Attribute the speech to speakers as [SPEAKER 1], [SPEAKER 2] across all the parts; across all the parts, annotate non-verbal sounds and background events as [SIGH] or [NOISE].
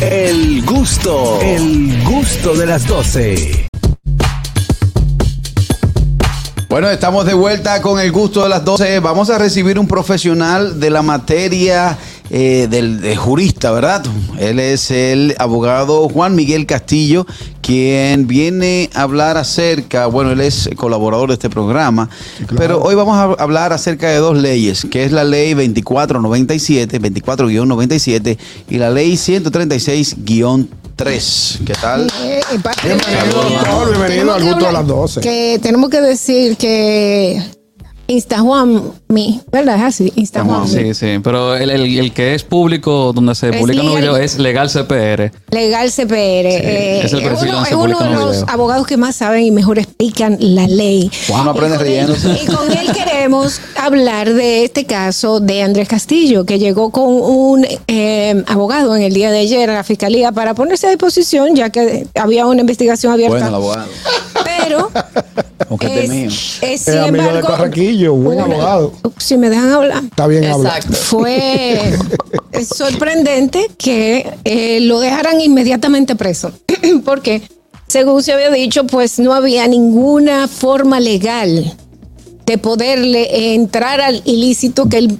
[SPEAKER 1] El gusto, el gusto de las 12.
[SPEAKER 2] Bueno, estamos de vuelta con el gusto de las 12. Vamos a recibir un profesional de la materia eh, del de jurista, ¿verdad? Él es el abogado Juan Miguel Castillo, quien viene a hablar acerca, bueno, él es colaborador de este programa, pero hoy vamos a hablar acerca de dos leyes, que es la ley 2497, 24-97 y la ley 136- 3. ¿Qué tal?
[SPEAKER 3] Eh,
[SPEAKER 4] Bienvenido, bienvenido al
[SPEAKER 3] que
[SPEAKER 4] gusto de las 12.
[SPEAKER 3] Que tenemos que decir que Insta Juan Mi, ¿verdad? Es así, Insta
[SPEAKER 2] Juan
[SPEAKER 3] Juan
[SPEAKER 2] Mi.
[SPEAKER 3] Mi.
[SPEAKER 5] Sí, sí, pero el, el- el que es público, donde se
[SPEAKER 3] Es
[SPEAKER 5] publican los
[SPEAKER 3] legal.
[SPEAKER 5] videos, es Legal CPR.
[SPEAKER 3] Legal CPR. eh,
[SPEAKER 5] es el perfil
[SPEAKER 3] uno,
[SPEAKER 5] donde
[SPEAKER 3] es
[SPEAKER 5] se
[SPEAKER 3] uno
[SPEAKER 5] publican
[SPEAKER 3] de
[SPEAKER 5] los videos.
[SPEAKER 3] abogados que más saben y mejor explican la ley.
[SPEAKER 2] Uno aprende
[SPEAKER 3] Y con él-
[SPEAKER 2] riéndose.
[SPEAKER 3] Y con él queremos hablar de este caso de Andrés Castillo, que llegó con un eh, abogado en el día de ayer a la fiscalía para ponerse a disposición, ya que había una investigación abierta.
[SPEAKER 2] Bueno, el abogado.
[SPEAKER 3] Pero [LAUGHS]
[SPEAKER 2] Aunque es mío.
[SPEAKER 3] es, sin
[SPEAKER 4] amigo de buen abogado.
[SPEAKER 3] Si me dejan hablar.
[SPEAKER 4] Está bien hablar.
[SPEAKER 3] Fue [LAUGHS] sorprendente que eh, lo dejaran inmediatamente preso. [CLEARS THROAT] Porque, según se había dicho, pues no había ninguna forma legal de poderle entrar al ilícito que él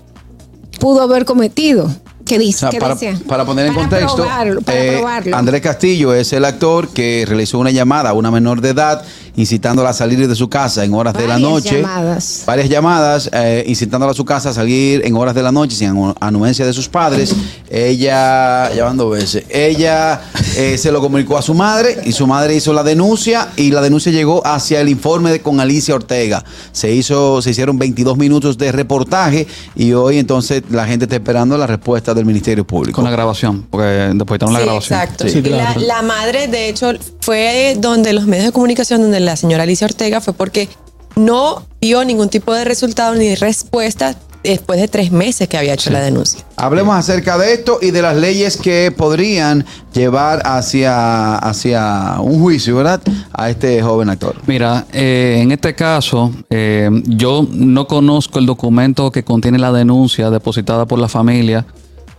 [SPEAKER 3] pudo haber cometido. ¿Qué
[SPEAKER 2] O
[SPEAKER 3] dice?
[SPEAKER 2] sea,
[SPEAKER 3] ¿Qué
[SPEAKER 2] para,
[SPEAKER 3] decía?
[SPEAKER 2] para poner en
[SPEAKER 3] Para
[SPEAKER 2] contexto,
[SPEAKER 3] probarlo, para
[SPEAKER 2] eh,
[SPEAKER 3] probarlo.
[SPEAKER 2] Andrés Castillo es el actor que realizó una llamada a una menor de edad incitándola a salir de su casa en horas de la
[SPEAKER 3] Varias
[SPEAKER 2] noche.
[SPEAKER 3] llamadas.
[SPEAKER 2] Varias llamadas eh, incitándola a su casa a salir en horas de la noche sin anu- anuencia de sus padres. Ella, llamando veces, ella eh, se lo comunicó a su madre y su madre hizo la denuncia y la denuncia llegó hacia el informe de- con Alicia Ortega. Se hizo, se hicieron 22 minutos de reportaje y hoy entonces la gente está esperando la respuesta del Ministerio Público.
[SPEAKER 5] Con la grabación, porque depositaron la
[SPEAKER 6] Sí,
[SPEAKER 5] grabación.
[SPEAKER 6] Exacto.
[SPEAKER 5] Sí.
[SPEAKER 6] La, la madre, de hecho, fue donde los medios de comunicación, donde la señora Alicia Ortega fue porque no vio ningún tipo de resultado ni respuesta después de tres meses que había hecho la denuncia.
[SPEAKER 2] Hablemos acerca de esto y de las leyes que podrían llevar hacia, hacia un juicio, ¿verdad? A este joven actor.
[SPEAKER 5] Mira, eh, en este caso, eh, yo no conozco el documento que contiene la denuncia depositada por la familia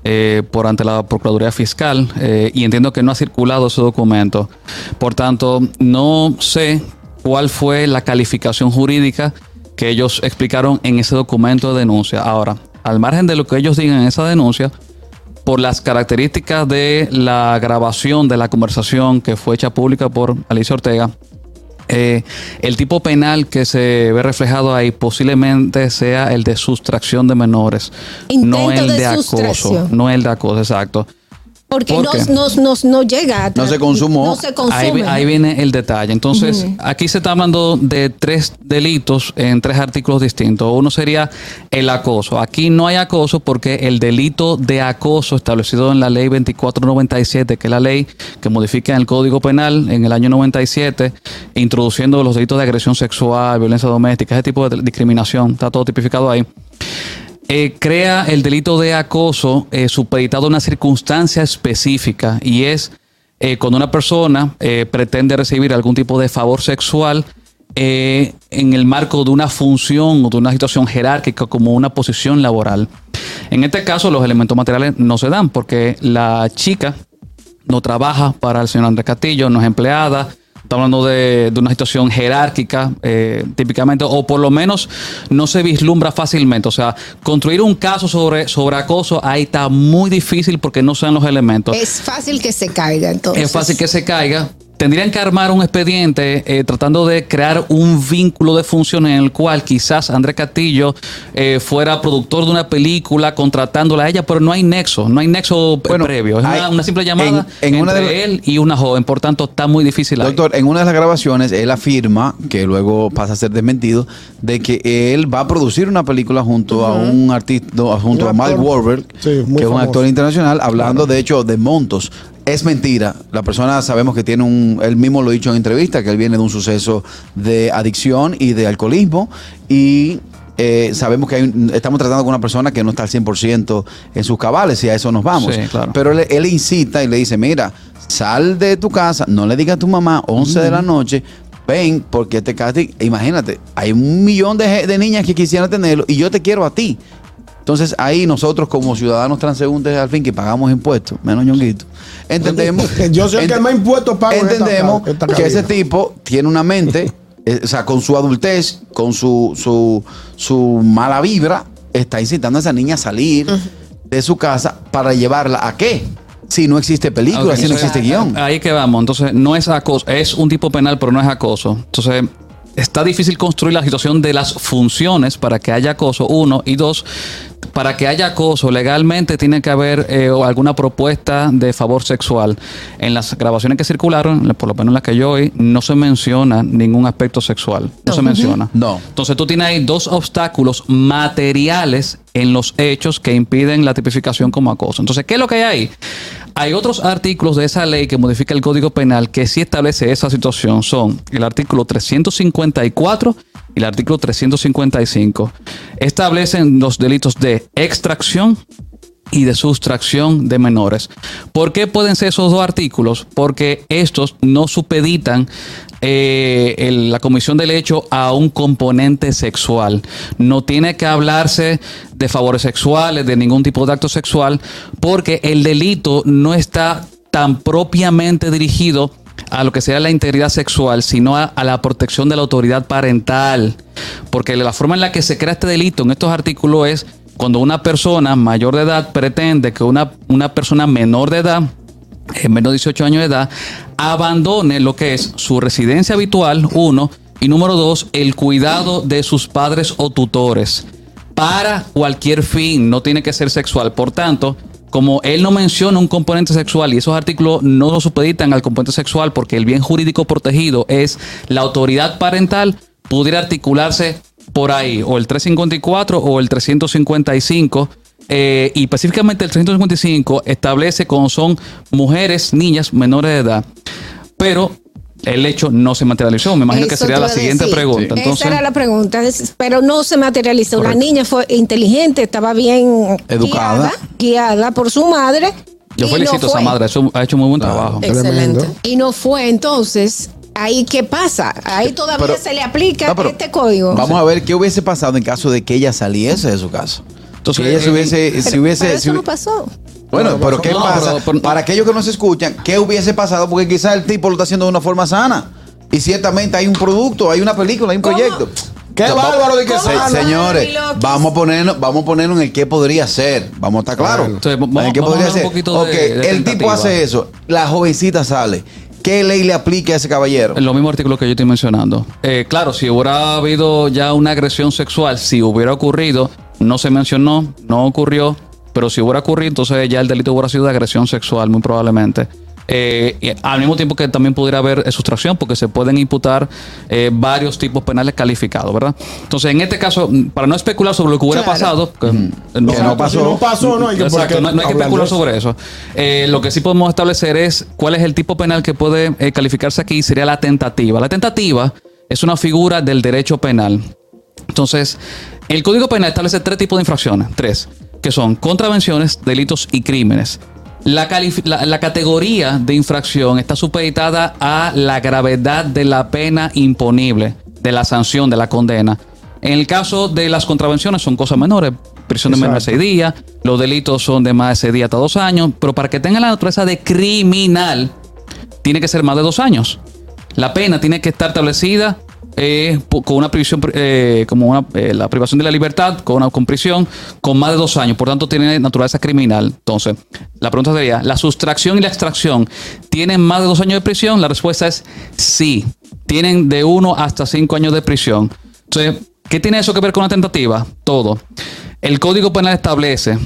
[SPEAKER 5] eh, por ante la Procuraduría Fiscal eh, y entiendo que no ha circulado ese documento. Por tanto, no sé cuál fue la calificación jurídica que ellos explicaron en ese documento de denuncia. Ahora, al margen de lo que ellos digan en esa denuncia, por las características de la grabación de la conversación que fue hecha pública por Alicia Ortega, eh, el tipo penal que se ve reflejado ahí posiblemente sea el de sustracción de menores, no el de,
[SPEAKER 3] de
[SPEAKER 5] acoso, no el de acoso, exacto.
[SPEAKER 3] Porque
[SPEAKER 5] ¿Por
[SPEAKER 3] no,
[SPEAKER 5] qué?
[SPEAKER 3] no, no, llega a
[SPEAKER 2] No se consumó.
[SPEAKER 3] No se consume.
[SPEAKER 5] Ahí, vi- ahí viene el detalle. Entonces, aquí se está hablando de tres delitos en tres artículos distintos. Uno sería el acoso. Aquí no hay acoso porque el delito de acoso establecido en la ley 2497, que es la ley que modifica el Código Penal en el año 97, introduciendo los delitos de agresión sexual, violencia doméstica, ese tipo de discriminación, está todo tipificado ahí eh, crea el delito de acoso eh, supeditado a una circunstancia específica y es eh, cuando una persona pretende recibir algún tipo de favor sexual en el marco de una función o de una situación jerárquica como una posición laboral. En este caso los elementos materiales no se dan porque la chica no trabaja para el señor Andrés Castillo, no es empleada. Está hablando de, de una situación jerárquica, eh, típicamente, o por lo menos no se vislumbra fácilmente. O sea, construir un caso sobre, sobre acoso ahí está muy difícil porque no sean los elementos.
[SPEAKER 3] Es fácil que se caiga, entonces.
[SPEAKER 5] Es fácil que se caiga. Tendrían que armar un expediente eh, tratando de crear un vínculo de función en el cual quizás Andrés Castillo eh, fuera productor de una película contratándola a ella, pero no hay nexo, no hay nexo
[SPEAKER 2] Bueno,
[SPEAKER 5] previo. Es
[SPEAKER 2] hay-
[SPEAKER 5] una, una simple llamada
[SPEAKER 2] en- en una
[SPEAKER 5] entre
[SPEAKER 2] de-
[SPEAKER 5] él y una joven, por tanto está muy difícil. ahí.
[SPEAKER 2] Doctor, en una de las grabaciones él afirma, que luego pasa a ser desmentido, de que él va a producir una película junto a un artista, junto
[SPEAKER 4] Un
[SPEAKER 2] a Mark. Wahlberg,
[SPEAKER 4] Sí,
[SPEAKER 2] que es un actor internacional, hablando de hecho de montos. Es mentira. La persona sabemos que tiene un, él mismo lo ha dicho en entrevista, que él viene de un suceso de adicción y de alcoholismo y eh, sabemos que hay un- estamos tratando con una persona que no está al 100% en sus cabales y a eso nos vamos.
[SPEAKER 5] Sí, claro.
[SPEAKER 2] Pero él, él incita y le dice, mira, sal de tu casa, no le digas a tu mamá 11 de la noche, ven, porque este casting, imagínate, hay un millón de, de niñas que quisieran tenerlo y yo te quiero a ti. Entonces ahí nosotros como ciudadanos transeúntes al fin que pagamos impuestos, menos ñonguito, entendemos... [LAUGHS]
[SPEAKER 4] Yo soy el que más impuestos pago en esta
[SPEAKER 2] Entendemos
[SPEAKER 4] esta
[SPEAKER 2] que ese tipo tiene una mente, [LAUGHS] eh, o sea, con su adultez, con su, su, su mala vibra, está incitando a esa niña a salir de su casa para llevarla a qué? Si no existe película, si no existe guion.
[SPEAKER 5] Ahí que vamos. Entonces, no es acoso. Es un tipo penal, pero no es acoso. Entonces, está difícil construir la situación de las funciones para que haya acoso, uno. Y dos, para que haya acoso, legalmente tiene que haber eh, alguna propuesta de favor sexual. En las grabaciones que circularon, por lo menos en las que yo oí, no se menciona ningún aspecto sexual. No, se menciona.
[SPEAKER 2] No.
[SPEAKER 5] Entonces tú tienes ahí dos obstáculos materiales en los hechos que impiden la tipificación como acoso. Entonces, ¿qué es lo que hay ahí? Hay otros artículos de esa ley que modifica el Código Penal que sí establece esa situación. Son el artículo 354 y el artículo 355. Establecen los delitos de extracción y de sustracción de menores. ¿Por qué pueden ser esos dos artículos? Porque estos no supeditan eh, la comisión del hecho a un componente sexual. No tiene que hablarse de favores sexuales, de ningún tipo de acto sexual, porque el delito no está tan propiamente dirigido a lo que sea la integridad sexual, sino a, la protección de la autoridad parental. Porque la forma en la que se crea este delito en estos artículos es cuando una persona mayor de edad pretende que una, una persona menor de edad, en menos de 18 años de edad, abandone lo que es su residencia habitual, uno, y número dos, el cuidado de sus padres o tutores para cualquier fin, no tiene que ser sexual. Por tanto, como él no menciona un componente sexual y esos artículos no lo supeditan al componente sexual porque el bien jurídico protegido es la autoridad parental, pudiera articularse por ahí, o el 354 o el 355. eh, y específicamente el 355 establece cómo son mujeres, niñas menores de edad. Pero el hecho no se materializó. Me imagino que sería la siguiente
[SPEAKER 3] decir.
[SPEAKER 5] pregunta. Entonces,
[SPEAKER 3] Esa era la pregunta, pero no se materializó. La
[SPEAKER 5] Correcto.
[SPEAKER 3] niña fue inteligente, estaba bien
[SPEAKER 2] Educada.
[SPEAKER 3] guiada, guiada por su madre.
[SPEAKER 5] yo felicito
[SPEAKER 3] no
[SPEAKER 5] a esa madre, eso ha hecho muy buen trabajo.
[SPEAKER 6] Excelente.
[SPEAKER 4] Tremendo.
[SPEAKER 3] Y no fue entonces. Ahí qué pasa? Ahí todavía
[SPEAKER 2] Pero-
[SPEAKER 3] se le aplica
[SPEAKER 2] No,
[SPEAKER 3] este código.
[SPEAKER 2] Vamos a ver qué hubiese pasado en caso de que ella saliese de su casa.
[SPEAKER 5] Entonces,
[SPEAKER 2] si ella se
[SPEAKER 5] eh,
[SPEAKER 2] hubiese,
[SPEAKER 3] Pero-
[SPEAKER 2] si hubiese,
[SPEAKER 3] pero
[SPEAKER 2] si
[SPEAKER 3] eso no pasó.
[SPEAKER 2] Bueno, pero ¿qué
[SPEAKER 5] No,
[SPEAKER 2] pasa?
[SPEAKER 5] pero- pero-
[SPEAKER 2] Para aquellos que no se escuchan, ¿qué hubiese pasado? Porque quizás el tipo lo está haciendo de una forma sana. Y ciertamente hay un producto, hay una película, hay un
[SPEAKER 3] ¿Cómo?
[SPEAKER 2] proyecto.
[SPEAKER 4] Qué bárbaro de que
[SPEAKER 2] se-. Señores, vamos a ponernos, vamos a ponernos en el qué podría ser. Vamos a estar claros.
[SPEAKER 4] Claro.
[SPEAKER 5] Entonces, vamos-
[SPEAKER 2] En el qué podría ser.
[SPEAKER 5] poquito
[SPEAKER 2] Ok,
[SPEAKER 5] de- de
[SPEAKER 2] el tipo hace eso, la jovencita sale. ¿Qué ley le aplica a ese caballero?
[SPEAKER 5] Lo mismo artículo que yo estoy mencionando. Eh, claro, si hubiera habido ya una agresión sexual, si hubiera ocurrido, no se mencionó, no ocurrió, pero si hubiera ocurrido, entonces ya el delito hubiera sido de agresión sexual, muy probablemente. Eh, y al mismo tiempo que también pudiera haber eh, sustracción, porque se pueden imputar eh, varios tipos penales calificados, ¿verdad? Entonces, en este caso, mm, para no especular sobre lo que hubiera
[SPEAKER 3] Claro.
[SPEAKER 5] pasado, que,
[SPEAKER 2] Que no pasó.
[SPEAKER 4] Si no pasó, no hay que,
[SPEAKER 5] Exacto,
[SPEAKER 4] por qué
[SPEAKER 5] no, no hay que
[SPEAKER 4] hablar de
[SPEAKER 5] especular
[SPEAKER 4] eso.
[SPEAKER 5] sobre eso. Eh, lo que sí podemos establecer es cuál es el tipo penal que puede eh, calificarse aquí, sería la tentativa. La tentativa es una figura del derecho penal. Entonces, el Código Penal establece tres tipos de infracciones, tres, que son contravenciones, delitos y crímenes. La, calif- la- la categoría de infracción está supeditada a la gravedad de la pena imponible, de la sanción, de la condena. En el caso de las contravenciones son cosas menores, prisión de menos de seis días, los delitos son de más de seis días hasta dos años, pero para que tenga la naturaleza de criminal, tiene que ser más de dos años. La pena tiene que estar establecida eh, con una prisión, eh, como una, eh, la privación de la libertad, con una con prisión, con más de dos años. Por tanto, tiene naturaleza criminal. Entonces, la pregunta sería: ¿la sustracción y la extracción tienen más de dos años de prisión? La respuesta es sí. Tienen de uno hasta cinco años de prisión. Entonces, ¿qué tiene eso que ver con la tentativa? Todo. El Código Penal establece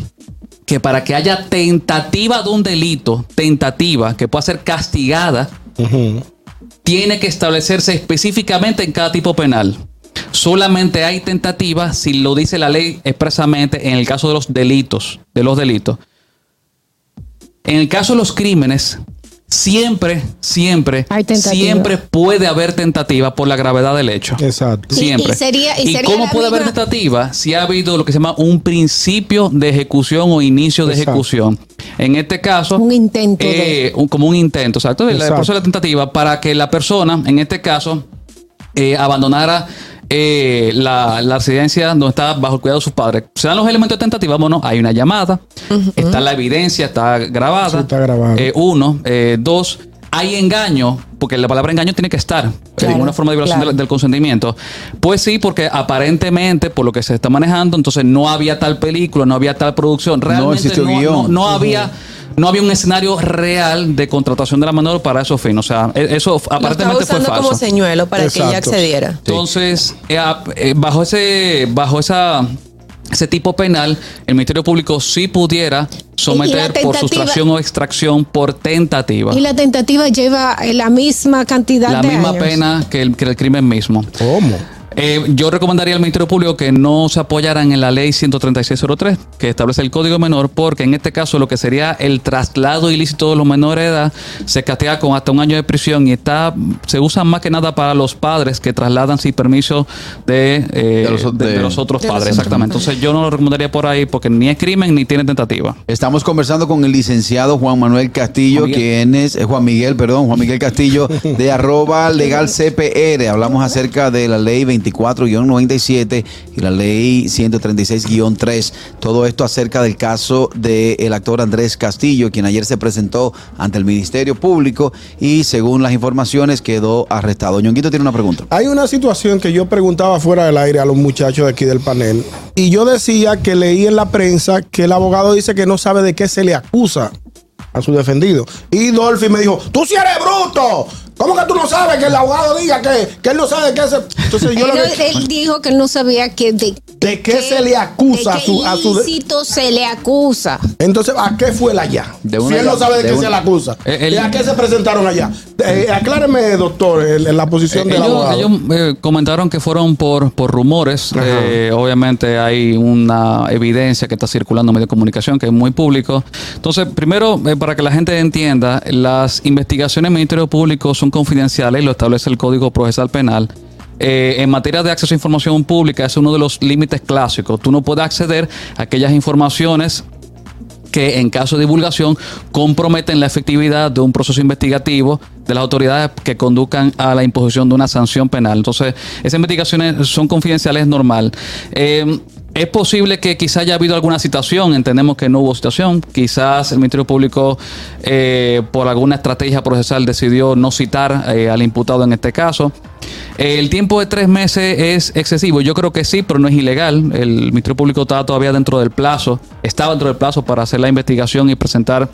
[SPEAKER 5] que para que haya tentativa de un delito, tentativa que pueda ser castigada, tiene que establecerse específicamente en cada tipo penal. Solamente hay tentativa si lo dice la ley expresamente en el caso de los delitos, de los delitos. En el caso de los crímenes, siempre, siempre, siempre puede haber tentativa por la gravedad del hecho.
[SPEAKER 4] Exacto.
[SPEAKER 3] Y-
[SPEAKER 5] Siempre.
[SPEAKER 3] y sería- y sería
[SPEAKER 5] cómo puede haber tentativa si ha habido lo que se llama un principio de ejecución o inicio de
[SPEAKER 4] Exacto.
[SPEAKER 5] ejecución? En este caso.
[SPEAKER 3] Un intento de-
[SPEAKER 5] eh, un- como un intento, exacto. El proceso de la tentativa para que la persona, en este caso, eh, abandonara eh, la, la residencia donde está bajo el cuidado de sus padres. Se dan los elementos de tentativa, bueno, hay una llamada, está la evidencia, está grabada.
[SPEAKER 4] Sí, está grabado.
[SPEAKER 5] Eh, uno, eh, dos, hay engaño, porque la palabra engaño tiene que estar
[SPEAKER 6] Claro,
[SPEAKER 5] en una forma de violación
[SPEAKER 6] claro.
[SPEAKER 5] del, del consentimiento. Pues sí, porque aparentemente, por lo que se está manejando, entonces no había tal película, no había tal producción. Realmente
[SPEAKER 2] existió
[SPEAKER 5] no,
[SPEAKER 2] guion.
[SPEAKER 5] no- no había. No había un escenario real de contratación de la menor para esos fines. O sea, e- eso aparentemente fue
[SPEAKER 6] usando
[SPEAKER 5] falso.
[SPEAKER 6] como señuelo para que ella accediera.
[SPEAKER 5] Entonces, eh, eh, bajo ese, bajo esa, ese tipo penal, el Ministerio Público sí pudiera someter por sustracción o extracción por tentativa.
[SPEAKER 3] Y la tentativa lleva la misma cantidad
[SPEAKER 5] La
[SPEAKER 3] de
[SPEAKER 5] misma
[SPEAKER 3] años.
[SPEAKER 5] pena que el, que el crimen mismo.
[SPEAKER 4] ¿Cómo?
[SPEAKER 5] Eh, yo recomendaría al Ministerio Público que no se apoyaran en la ley 13603, que establece el Código Menor, porque en este caso lo que sería el traslado ilícito de los menores de edad se castiga con hasta un año de prisión y está se usa más que nada para los padres que trasladan sin permiso de, eh,
[SPEAKER 2] De los o-
[SPEAKER 5] de- de
[SPEAKER 2] de-
[SPEAKER 5] los otros
[SPEAKER 6] los
[SPEAKER 5] padres. Exactamente. Entonces yo no lo recomendaría por ahí porque ni es crimen ni tiene tentativa.
[SPEAKER 2] Estamos conversando con el licenciado Juan Manuel Castillo,
[SPEAKER 5] Juan Miguel.
[SPEAKER 2] quien es eh, Juan Miguel, perdón, Juan Miguel Castillo de [LAUGHS] arroba legal CPR. Hablamos acerca de la ley 24-97 y la ley 136-3. Todo esto acerca del caso del actor Andrés Castillo, quien ayer se presentó ante el Ministerio Público y según las informaciones quedó arrestado. Ñonguito tiene una pregunta.
[SPEAKER 4] Hay una situación que yo preguntaba fuera del aire a los muchachos de aquí del panel y yo decía que leí en la prensa que el abogado dice que no sabe de qué se le acusa a su defendido. Y Dolphy me dijo, tú si eres bruto. ¿Cómo que tú no sabes que el abogado diga que, que él no sabe de qué se... Entonces yo
[SPEAKER 3] Él,
[SPEAKER 4] lo que-
[SPEAKER 3] él dijo que él no sabía que de,
[SPEAKER 4] ¿De qué se le acusa
[SPEAKER 3] de
[SPEAKER 4] a su-
[SPEAKER 3] qué
[SPEAKER 4] a su de-
[SPEAKER 3] ilícito se le acusa.
[SPEAKER 4] Entonces, ¿a qué fue el allá?
[SPEAKER 2] De
[SPEAKER 4] si él no sabe de,
[SPEAKER 2] de
[SPEAKER 4] qué
[SPEAKER 2] una-
[SPEAKER 4] se le acusa.
[SPEAKER 5] Eh, el-
[SPEAKER 4] ¿Y a qué se presentaron allá? Eh, acláreme, doctor, en, en la posición
[SPEAKER 5] Eh,
[SPEAKER 4] del
[SPEAKER 5] ellos
[SPEAKER 4] abogado.
[SPEAKER 5] ellos, eh, comentaron que fueron por, por rumores. Eh, obviamente hay una evidencia que está circulando en medios de comunicación que es muy público. Entonces, primero, eh, para que la gente entienda, las investigaciones del Ministerio Público son confidenciales lo establece el Código Procesal Penal. Eh, en materia de acceso a información pública es uno de los límites clásicos. Tú no puedes acceder a aquellas informaciones que en caso de divulgación comprometen la efectividad de un proceso investigativo de las autoridades que conduzcan a la imposición de una sanción penal. Entonces, esas investigaciones son confidenciales, es normal. Eh, es posible que quizá haya habido alguna citación, entendemos que no hubo citación, quizás el Ministerio Público eh, por alguna estrategia procesal decidió no citar eh, al imputado en este caso. El tiempo de tres meses es excesivo. Yo creo que sí, pero no es ilegal. El Ministerio Público está todavía dentro del plazo, estaba dentro del plazo para hacer la investigación y presentar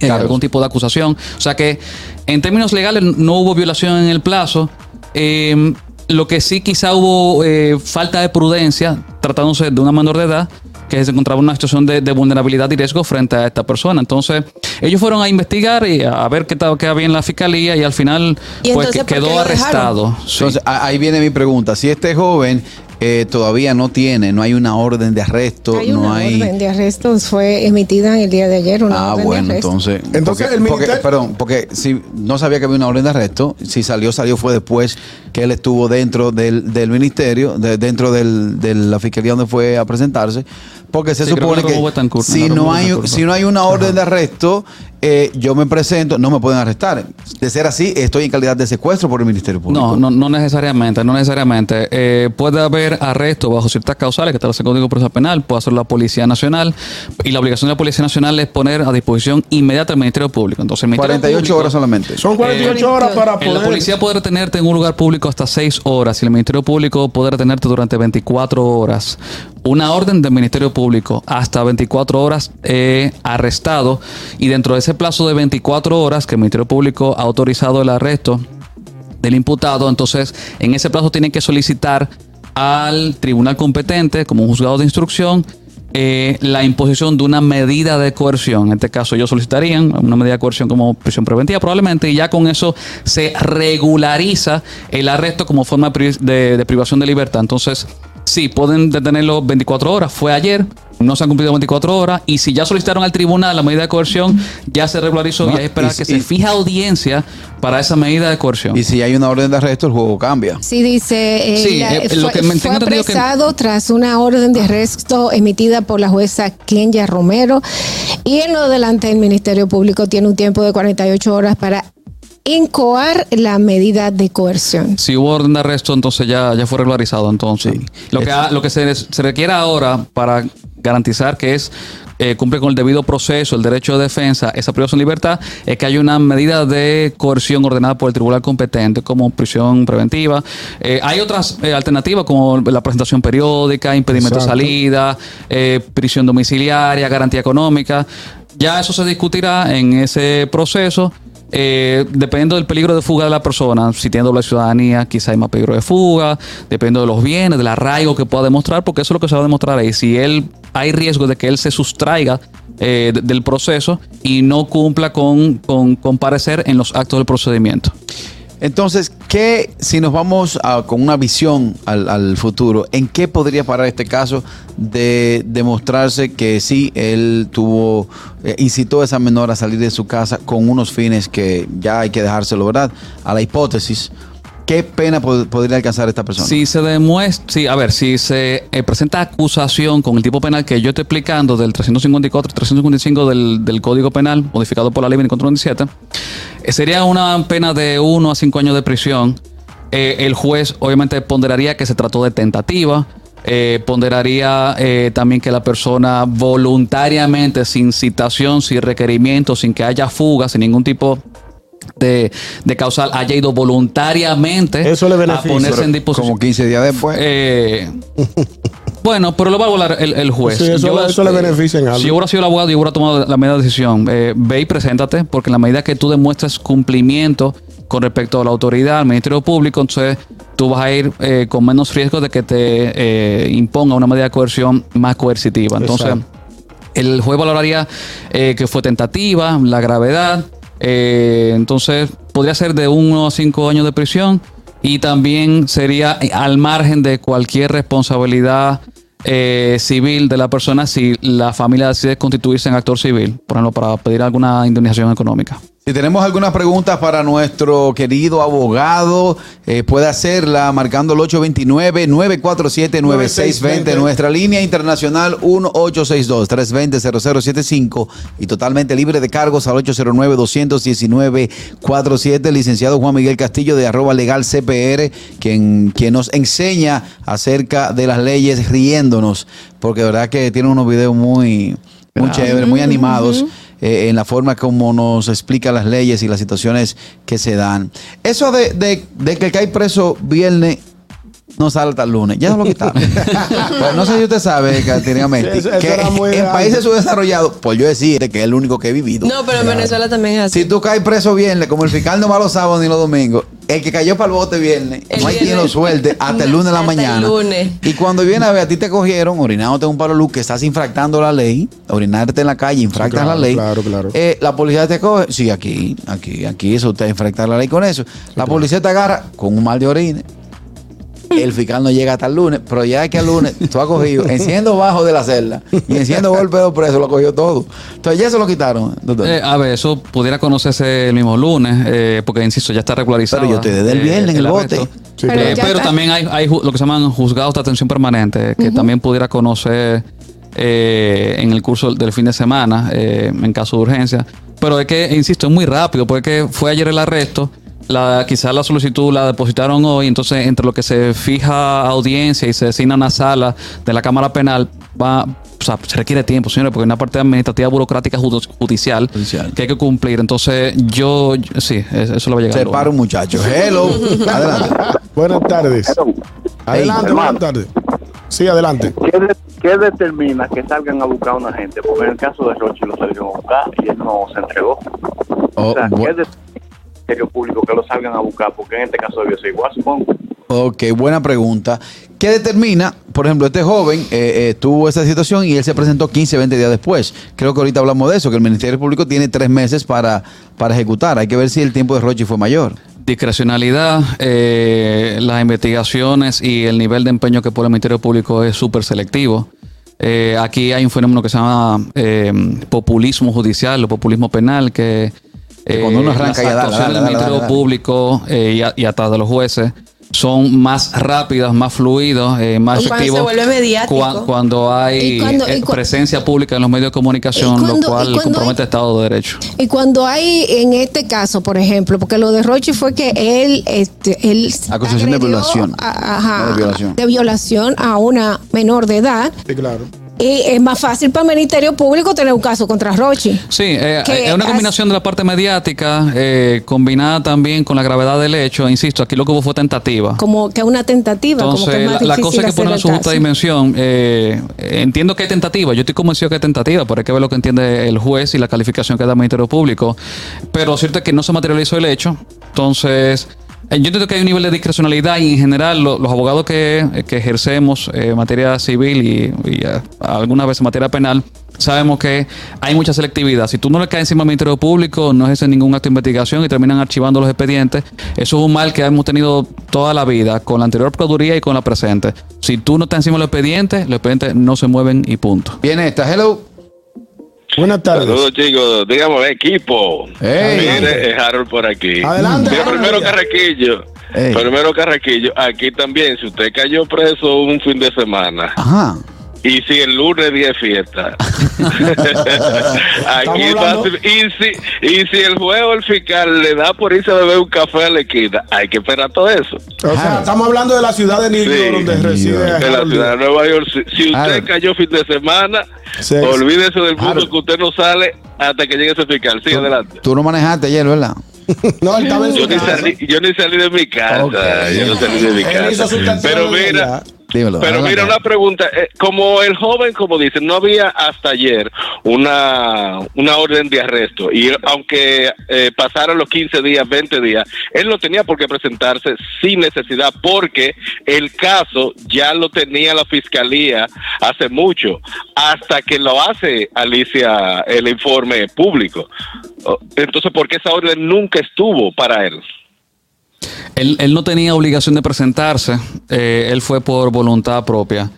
[SPEAKER 5] eh, algún tipo de acusación. O sea que en términos legales no hubo violación en el plazo. Eh, lo que sí quizá hubo eh, falta de prudencia tratándose de una menor de edad que se encontraba en una situación de, de vulnerabilidad y riesgo frente a esta persona. Entonces, ellos fueron a investigar y a ver qué, tal- qué había en la fiscalía y al final
[SPEAKER 6] ¿Y
[SPEAKER 5] pues
[SPEAKER 6] entonces
[SPEAKER 5] quedó arrestado. Sí.
[SPEAKER 2] Entonces, ahí viene mi pregunta. Si este joven eh, todavía no tiene, no hay una orden de arresto,
[SPEAKER 3] Hay
[SPEAKER 2] no
[SPEAKER 3] una
[SPEAKER 2] hay...
[SPEAKER 3] orden de arresto, fue emitida en el día de ayer. Una
[SPEAKER 2] Ah,
[SPEAKER 3] orden de
[SPEAKER 2] bueno,
[SPEAKER 3] arresto.
[SPEAKER 2] entonces.
[SPEAKER 4] Entonces,
[SPEAKER 2] porque-
[SPEAKER 4] el
[SPEAKER 2] porque- perdón, porque si no sabía que había una orden de arresto, si salió, salió fue después que él estuvo dentro del, del ministerio, de- dentro del- de la fiscalía donde fue a presentarse. Porque se
[SPEAKER 5] Sí,
[SPEAKER 2] supone
[SPEAKER 5] que
[SPEAKER 2] si,
[SPEAKER 5] no,
[SPEAKER 2] hay, si no hay una orden de arresto, eh, yo me presento, no me pueden arrestar. De ser así, estoy en calidad de secuestro por el Ministerio Público.
[SPEAKER 5] No, no, no necesariamente, no necesariamente. Eh, puede haber arresto bajo ciertas causales que establece el Código Procesal Penal, puede hacer la Policía Nacional y la obligación de la Policía Nacional es poner a disposición inmediata al Ministerio Público. Entonces, el Ministerio
[SPEAKER 2] 48
[SPEAKER 5] Público-
[SPEAKER 2] horas solamente.
[SPEAKER 4] Son 48
[SPEAKER 5] Eh,
[SPEAKER 4] horas para poder...
[SPEAKER 5] la policía puede retenerte en un lugar público hasta 6 horas y el Ministerio Público puede retenerte durante 24 horas. Una orden del Ministerio Público hasta 24 horas eh, arrestado y dentro de ese plazo de 24 horas que el Ministerio Público ha autorizado el arresto del imputado, entonces en ese plazo tienen que solicitar al tribunal competente, como un juzgado de instrucción, eh, la imposición de una medida de coerción. En este caso, ellos solicitarían una medida de coerción como prisión preventiva, probablemente, y ya con eso se regulariza el arresto como forma de pri- de, de privación de libertad. Entonces, sí, pueden detenerlo 24 horas. Fue ayer, no se han cumplido 24 horas, y si ya solicitaron al tribunal la medida de coerción, ya se regularizó
[SPEAKER 2] No,
[SPEAKER 5] y hay que esperar
[SPEAKER 2] y-
[SPEAKER 5] que
[SPEAKER 2] y-
[SPEAKER 5] se fija audiencia para esa medida de coerción.
[SPEAKER 2] Y si hay una orden de arresto, el juego cambia.
[SPEAKER 3] Sí, dice, eh,
[SPEAKER 5] Sí,
[SPEAKER 3] la-
[SPEAKER 5] eh,
[SPEAKER 3] fue,
[SPEAKER 5] lo que me
[SPEAKER 3] fue
[SPEAKER 5] tengo entendido que-
[SPEAKER 3] apresado tras una orden de arresto emitida por la jueza Kenya Romero y en lo delante el Ministerio Público tiene un tiempo de 48 horas para incoar la medida de coerción.
[SPEAKER 5] Si hubo orden de arresto, entonces ya, ya fue regularizado. Entonces, lo que, ha- lo que se, se requiere ahora para garantizar que es eh, cumple con el debido proceso, el derecho de defensa, esa privación de libertad, es que haya una medida de coerción ordenada por el tribunal competente, como prisión preventiva. Eh, hay otras eh, alternativas, como la presentación periódica, impedimento de salida, eh, prisión domiciliaria, garantía económica. Ya eso se discutirá en ese proceso. Eh, dependiendo del peligro de fuga de la persona, si tiene doble ciudadanía, quizá hay más peligro de fuga, dependiendo de los bienes, del arraigo que pueda demostrar, porque eso es lo que se va a demostrar ahí. Si él hay riesgo de que él se sustraiga eh, de- del proceso y no cumpla con, con comparecer en los actos del procedimiento.
[SPEAKER 2] Entonces, ¿qué, si nos vamos a- con una visión al, al futuro, en qué podría parar este caso de demostrarse que sí, él tuvo, eh, incitó a esa menor a salir de su casa con unos fines que ya hay que dejárselo, ¿verdad? A la hipótesis, ¿qué pena pod- podría alcanzar esta persona?
[SPEAKER 5] Si se demuestra, sí, a ver, si se eh, presenta acusación con el tipo penal que yo estoy explicando del 354 355 del, Código Penal, modificado por la Ley 2497, eh, sería una pena de 1 a 5 años de prisión. Eh, el juez obviamente ponderaría que se trató de tentativa. eh, ponderaría también que la persona voluntariamente, sin citación, sin requerimiento, sin que haya fuga, sin ningún tipo de, de causal, haya ido voluntariamente
[SPEAKER 4] Eso le
[SPEAKER 5] a ponerse en disposición.
[SPEAKER 2] Como 15 días después.
[SPEAKER 5] Eh, bueno, pero lo va a volar el, el juez.
[SPEAKER 4] Sí, eso- eso le beneficia en algo.
[SPEAKER 5] Si yo hubiera sido el abogado, yo hubiera tomado la medida de decisión. Eh, ve y preséntate, porque en la medida que tú demuestres cumplimiento con respecto a la autoridad, al Ministerio Público, entonces tú vas a ir eh, con menos riesgo de que te eh, imponga una medida de coerción más coercitiva. Entonces,
[SPEAKER 4] Exacto.
[SPEAKER 5] el juez valoraría eh, que fue tentativa, la gravedad. Eh, entonces, podría ser de uno a cinco años de prisión y también sería al margen de cualquier responsabilidad eh, civil de la persona si la familia decide constituirse en actor civil, por ejemplo, para pedir alguna indemnización económica.
[SPEAKER 2] Si tenemos algunas preguntas para nuestro querido abogado, eh, puede hacerla marcando el 829-947-9620, nuestra línea internacional 1862-320-0075 y totalmente libre de cargos al 809-219-47. Licenciado Juan Miguel Castillo de arroba legal CPR, quien, quien nos enseña acerca de las leyes riéndonos, porque de verdad que tiene unos videos muy, muy chéveres, muy animados eh, en la forma como nos explica las leyes y las situaciones que se dan. Eso de, de- de que cae preso viernes no salta el lunes, ya lo quitaron. [LAUGHS] Pues no sé si usted sabe, Caterina Mesti,
[SPEAKER 4] Sí,
[SPEAKER 2] que en
[SPEAKER 4] grande.
[SPEAKER 2] países subdesarrollados, por yo decir que es el único que he vivido.
[SPEAKER 6] No, pero en Venezuela también es así.
[SPEAKER 2] Si tú caes preso viernes, como el fiscal no va los sábados ni los domingos, el que cayó para el bote viernes,
[SPEAKER 6] El
[SPEAKER 2] no hay quien lo suelte [LAUGHS] hasta el lunes de la mañana.
[SPEAKER 6] lunes.
[SPEAKER 2] Y cuando viene a ver, a ti te cogieron orinándote en un palo de luz que estás infractando la ley, orinarte en la calle, infractas
[SPEAKER 4] claro,
[SPEAKER 2] la ley.
[SPEAKER 4] claro, claro.
[SPEAKER 2] Eh, la policía te coge, sí, aquí, aquí, aquí, eso usted infracta la ley con eso. la policía te agarra con un mal de orines. [LAUGHS] El fiscal no llega hasta el lunes, pero ya es que el lunes tú has cogido, [LAUGHS] enciendo bajo de la celda y enciendo golpe de preso, lo cogió todo. Entonces ya se lo quitaron, doctor.
[SPEAKER 5] Eh, a ver, eso pudiera conocerse el mismo lunes, eh, porque insisto, ya está regularizado.
[SPEAKER 2] Pero yo estoy desde el viernes en el bote.
[SPEAKER 4] Sí,
[SPEAKER 3] Pero
[SPEAKER 4] claro.
[SPEAKER 5] también hay, hay lo que se llaman juzgados de atención permanente, que también pudiera conocer eh, en el curso del fin de semana, eh, en caso de urgencia. Pero es que, insisto, es muy rápido, porque fue ayer el arresto, la, quizás la solicitud la depositaron hoy, entonces entre lo que se fija audiencia y se designa una sala de la Cámara Penal, va, o sea, se requiere tiempo, señores, porque hay una parte administrativa burocrática judo- judicial,
[SPEAKER 2] Judicial.
[SPEAKER 5] que hay que cumplir. Entonces, yo, yo- sí, es- eso lo va a llegar.
[SPEAKER 2] Se para un muchacho. Hello. [LAUGHS] Adelante.
[SPEAKER 4] Buenas tardes. Adelante,
[SPEAKER 7] Hey,
[SPEAKER 4] buenas tardes. Sí, adelante.
[SPEAKER 7] ¿Qué, de- qué determina que salgan a buscar a una gente? Porque en el caso de Rochi lo salieron a buscar y él no se entregó.
[SPEAKER 2] Oh,
[SPEAKER 7] o sea, ¿qué Ministerio Público que lo salgan a buscar? Porque en este caso debió ser igual, supongo.
[SPEAKER 2] Ok, buena pregunta. ¿Qué determina? Por ejemplo, este joven eh, eh, tuvo esa situación y él se presentó 15, 20 días después. Creo que ahorita hablamos de eso, que el Ministerio Público tiene tres meses para, para ejecutar. Hay que ver si el tiempo de Rochi fue mayor.
[SPEAKER 5] Discrecionalidad, eh, las investigaciones y el nivel de empeño que pone el Ministerio Público es súper selectivo. Eh, aquí hay un fenómeno que se llama eh, populismo judicial o populismo penal, que,
[SPEAKER 2] Que cuando uno arranca
[SPEAKER 5] las
[SPEAKER 2] ya dale,
[SPEAKER 5] actuaciones
[SPEAKER 2] dale,
[SPEAKER 5] del Ministerio. Público eh, y, a- y atrás de los jueces son más rápidas, más fluidos, eh, más
[SPEAKER 6] Y cuando
[SPEAKER 5] efectivos.
[SPEAKER 6] se vuelve mediático.
[SPEAKER 5] cuando hay
[SPEAKER 3] Y cuando- y
[SPEAKER 5] eh,
[SPEAKER 3] cu-
[SPEAKER 5] presencia pública en los medios de comunicación,
[SPEAKER 3] cuando-
[SPEAKER 5] lo cual compromete
[SPEAKER 3] hay-
[SPEAKER 5] el Estado de Derecho.
[SPEAKER 3] Y cuando hay, en este caso, por ejemplo, porque lo de Rochi fue que él, este, él
[SPEAKER 2] Acusación de violación.
[SPEAKER 3] a- ajá,
[SPEAKER 2] No, de violación.
[SPEAKER 3] de violación a una menor de edad.
[SPEAKER 4] Sí, claro.
[SPEAKER 3] Y es más fácil para el Ministerio Público tener un caso contra Rochi.
[SPEAKER 5] Sí, eh, es una combinación de la parte mediática eh, combinada también con la gravedad del hecho. Insisto, aquí lo que hubo fue tentativa.
[SPEAKER 3] Como que una tentativa, como que
[SPEAKER 5] Entonces,
[SPEAKER 3] es más
[SPEAKER 5] la, cosa hay que poner
[SPEAKER 3] el
[SPEAKER 5] su justa dimensión. Eh, entiendo que hay tentativa. Yo estoy convencido que hay tentativa, pero hay que ver lo que entiende el juez y la calificación que da el Ministerio Público. Pero cierto es que no se materializó el hecho. Entonces, yo entiendo que hay un nivel de discrecionalidad y en general lo- los abogados que, que ejercemos eh, en materia civil y, y, eh, algunas veces en materia penal, sabemos que hay mucha selectividad. Si tú no le caes encima al Ministerio Público, no ejerces ningún acto de investigación y terminan archivando los expedientes, eso es un mal que hemos tenido toda la vida con la anterior Procuraduría y con la presente. Si tú no estás encima de los expedientes, los expedientes no se mueven y punto.
[SPEAKER 2] Viene esta, hello.
[SPEAKER 4] Buenas tardes.
[SPEAKER 8] Saludos chicos, digamos equipo.
[SPEAKER 2] Ey.
[SPEAKER 8] Mire, es Harold por aquí.
[SPEAKER 4] Adelante,
[SPEAKER 8] Mira, primero Carraquillo.
[SPEAKER 2] Ey.
[SPEAKER 8] Primero Carraquillo. Aquí también, si usted cayó preso un fin de semana
[SPEAKER 2] Ajá.
[SPEAKER 8] Y si el lunes día es fiesta. [LAUGHS] aquí fácil. Y si, y si el juez o el fiscal le da por irse a beber un café a la esquina, hay que esperar todo eso.
[SPEAKER 4] O sea, estamos hablando de la ciudad de New York
[SPEAKER 8] Sí.
[SPEAKER 4] donde reside.
[SPEAKER 8] En la ciudad de. Nueva York, si, si usted cayó fin de semana,
[SPEAKER 4] Sí.
[SPEAKER 8] olvídese del mundo que usted no sale hasta que llegue ese fiscal. Sigue adelante.
[SPEAKER 2] Tú no manejaste ayer, ¿verdad? [LAUGHS]
[SPEAKER 4] No, él estaba en su
[SPEAKER 8] Yo ni,
[SPEAKER 4] casa.
[SPEAKER 8] salí, yo ni salí de mi casa. Yo no salí de mi
[SPEAKER 4] Él hizo
[SPEAKER 8] casa. Pero mira.
[SPEAKER 2] Dímelo.
[SPEAKER 8] pero mira una pregunta. eh, como el joven, como dicen, no había hasta ayer una, una orden de arresto. Y aunque eh, pasaron los 15 días, 20 días, él no tenía por qué presentarse sin necesidad porque el caso ya lo tenía la fiscalía hace mucho, hasta que lo hace Alicia el informe público. Oh, Entonces, ¿por qué esa orden nunca estuvo para él?
[SPEAKER 5] Él, él no tenía obligación de presentarse, eh, él fue por voluntad propia.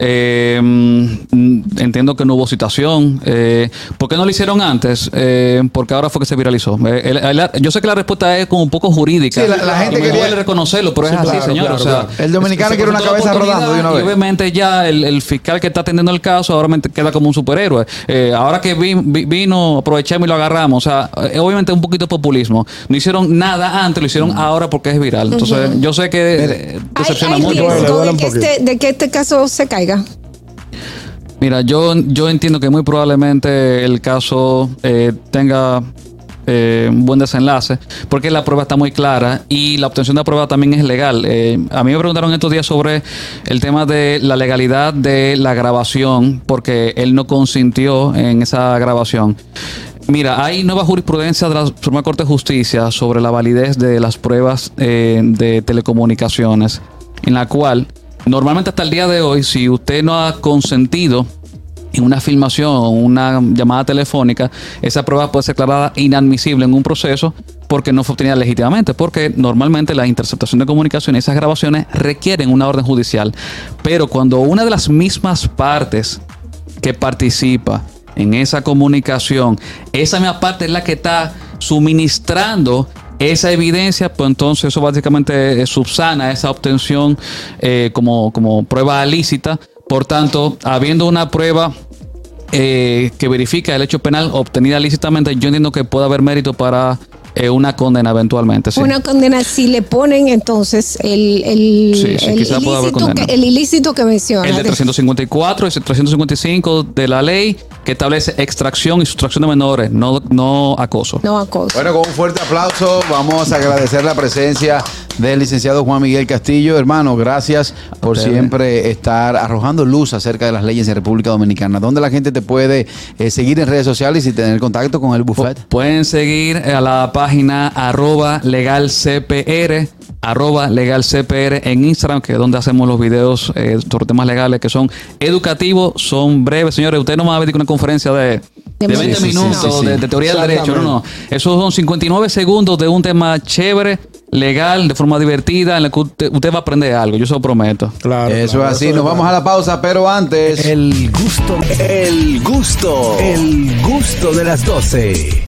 [SPEAKER 5] Eh, mm, entiendo que no hubo citación. Eh, ¿Por qué no lo hicieron antes? Eh, porque ahora fue que se viralizó. Eh, el- el- yo sé que la respuesta es como un poco jurídica.
[SPEAKER 2] Sí, la- la gente quería-
[SPEAKER 5] reconocerlo, pero
[SPEAKER 4] Sí,
[SPEAKER 5] es así,
[SPEAKER 4] claro,
[SPEAKER 5] señor.
[SPEAKER 4] claro,
[SPEAKER 5] o sea,
[SPEAKER 4] claro.
[SPEAKER 2] El dominicano quiere una cabeza rodando de una vez.
[SPEAKER 5] Y obviamente ya el, el fiscal que está atendiendo el caso ahora me- queda como un superhéroe. Eh, ahora que vi- vi- vino, aprovechamos y lo agarramos. O sea, eh, obviamente un poquito de populismo. No hicieron nada antes, lo hicieron ahora porque es viral. Entonces, yo sé que eh,
[SPEAKER 3] ¿Hay,
[SPEAKER 5] decepciona
[SPEAKER 3] hay
[SPEAKER 5] mucho.
[SPEAKER 3] Riesgo de
[SPEAKER 4] un
[SPEAKER 3] que, este, de que este caso se caiga?
[SPEAKER 5] Mira, yo, yo entiendo que muy probablemente el caso eh, tenga eh, un buen desenlace, porque la prueba está muy clara y la obtención de la prueba también es legal. Eh, a mí me preguntaron estos días sobre el tema de la legalidad de la grabación, porque él no consintió en esa grabación. Mira, hay nueva jurisprudencia de la Suprema Corte de Justicia sobre la validez de las pruebas de telecomunicaciones, en la cual normalmente hasta el día de hoy, si usted no ha consentido en una filmación o una llamada telefónica, esa prueba puede ser declarada inadmisible en un proceso porque no fue obtenida legítimamente, porque normalmente la interceptación de comunicación y esas grabaciones requieren una orden judicial. Pero cuando una de las mismas partes que participa en esa comunicación, esa misma parte es la que está suministrando esa evidencia, pues entonces eso básicamente subsana esa obtención eh, como, como prueba lícita. Por tanto, habiendo una prueba eh, que verifica el hecho penal obtenida lícitamente, yo entiendo que puede haber mérito para eh, una condena eventualmente. sí.
[SPEAKER 3] Una condena, si le ponen entonces el, el,
[SPEAKER 5] Sí, sí,
[SPEAKER 3] el ilícito, que, el ilícito que menciona.
[SPEAKER 5] El de 354 y el 355 de la ley que establece extracción y sustracción de menores, no, no acoso.
[SPEAKER 3] No acoso.
[SPEAKER 2] Bueno, con un fuerte aplauso vamos a agradecer la presencia del licenciado Juan Miguel Castillo. Hermano, gracias por
[SPEAKER 5] ustedes.
[SPEAKER 2] siempre estar arrojando luz acerca de las leyes en República Dominicana. ¿Dónde la gente te puede eh, seguir en redes sociales y tener contacto con el buffet?
[SPEAKER 5] Pueden seguir a la página arroba legalcpr, arroba legalcpr en Instagram, que es donde hacemos los videos eh, sobre temas legales que son educativos, son breves. Señores, usted no va a con una conferencia de,
[SPEAKER 3] De
[SPEAKER 5] de 20
[SPEAKER 2] sí, sí,
[SPEAKER 5] minutos
[SPEAKER 2] sí, sí.
[SPEAKER 5] De, de teoría del derecho. No, no. Esos son 59 segundos de un tema chévere, legal, de forma divertida, en la que usted, usted va a aprender algo. Yo se lo prometo.
[SPEAKER 4] Claro,
[SPEAKER 2] Eso
[SPEAKER 4] claro,
[SPEAKER 2] es así.
[SPEAKER 4] eso
[SPEAKER 2] Nos vamos a la pausa, pero antes...
[SPEAKER 1] El gusto, el gusto, el gusto de las 12.